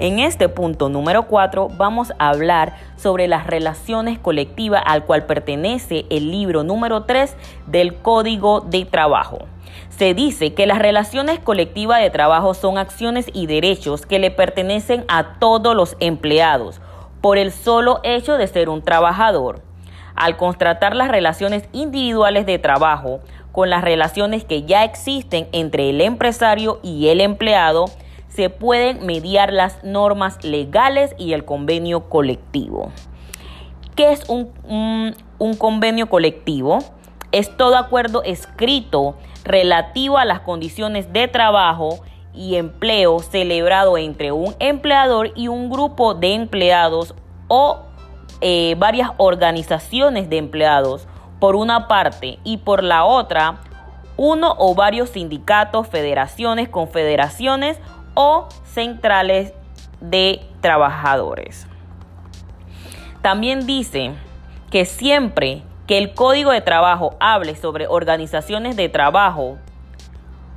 En este punto número 4 vamos a hablar sobre las relaciones colectivas al cual pertenece el libro número 3 del Código de Trabajo. Se dice que las relaciones colectivas de trabajo son acciones y derechos que le pertenecen a todos los empleados por el solo hecho de ser un trabajador. Al contratar las relaciones individuales de trabajo con las relaciones que ya existen entre el empresario y el empleado, se pueden mediar las normas legales y el convenio colectivo. ¿Qué es un, un convenio colectivo? Es todo acuerdo escrito relativo a las condiciones de trabajo y empleo celebrado entre un empleador y un grupo de empleados o eh, varias organizaciones de empleados por una parte y por la otra uno o varios sindicatos, federaciones, confederaciones o centrales de trabajadores. También dice que siempre que el código de trabajo hable sobre organizaciones de trabajo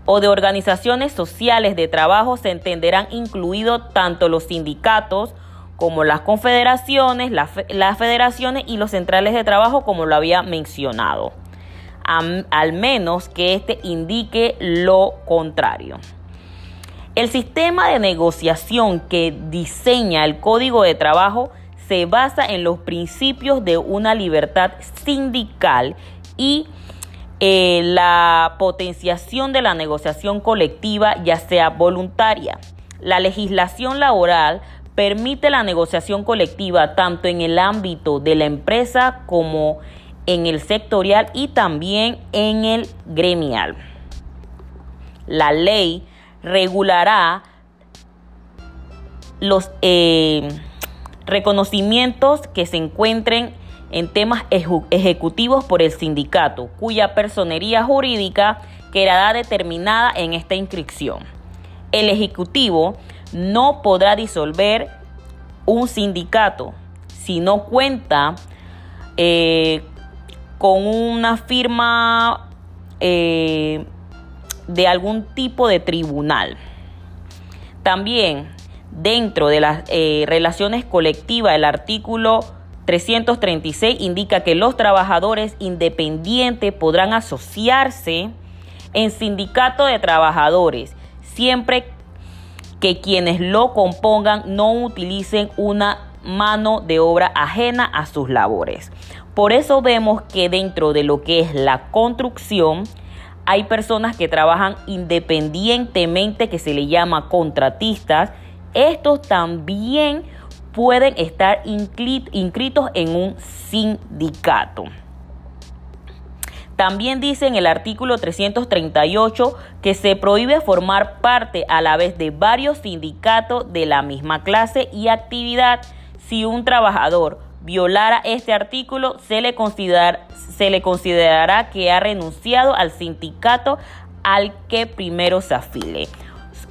o de organizaciones sociales de trabajo se entenderán incluidos tanto los sindicatos como las confederaciones, las federaciones y los centrales de trabajo como lo había mencionado, al menos que éste indique lo contrario. El sistema de negociación que diseña el código de trabajo se basa en los principios de una libertad sindical y eh, la potenciación de la negociación colectiva, ya sea voluntaria. La legislación laboral permite la negociación colectiva tanto en el ámbito de la empresa como en el sectorial y también en el gremial. La ley regulará los eh, reconocimientos que se encuentren en temas ejecutivos por el sindicato, cuya personería jurídica quedará determinada en esta inscripción. El ejecutivo no podrá disolver un sindicato si no cuenta eh, con una firma eh, de algún tipo de tribunal. También dentro de las eh, relaciones colectivas, el artículo 336 indica que los trabajadores independientes podrán asociarse en sindicato de trabajadores siempre que quienes lo compongan no utilicen una mano de obra ajena a sus labores. Por eso vemos que dentro de lo que es la construcción hay personas que trabajan independientemente que se le llama contratistas. Estos también pueden estar inscritos en un sindicato. También dice en el artículo 338 que se prohíbe formar parte a la vez de varios sindicatos de la misma clase y actividad. Si un trabajador violara este artículo, se le, se le considerará que ha renunciado al sindicato al que primero se afile.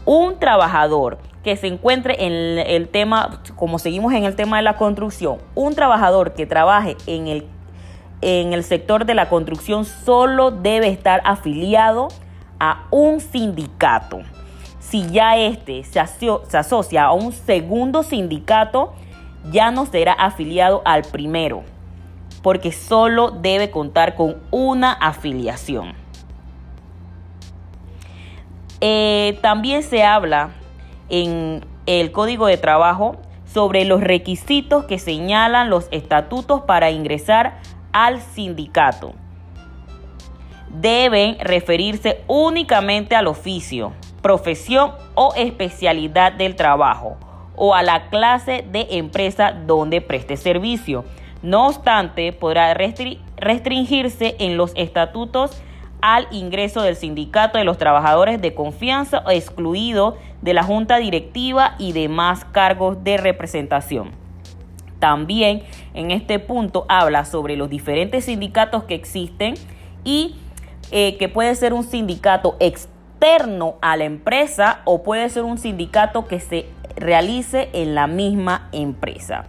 Un trabajador que se encuentre en el tema, como seguimos en el tema de la construcción, un trabajador que trabaje en el en el sector de la construcción solo debe estar afiliado a un sindicato. Si ya este se, asocia a un segundo sindicato, ya no será afiliado al primero, porque solo debe contar con una afiliación. Eh, también se habla en el Código de Trabajo sobre los requisitos que señalan los estatutos para ingresar al sindicato. Deben referirse únicamente al oficio, profesión o especialidad del trabajo o a la clase de empresa donde preste servicio. No obstante, podrá restringirse en los estatutos al ingreso del sindicato de los trabajadores de confianza excluido de la junta directiva y demás cargos de representación. También en este punto habla sobre los diferentes sindicatos que existen y eh, que puede ser un sindicato externo a la empresa o puede ser un sindicato que se realice en la misma empresa.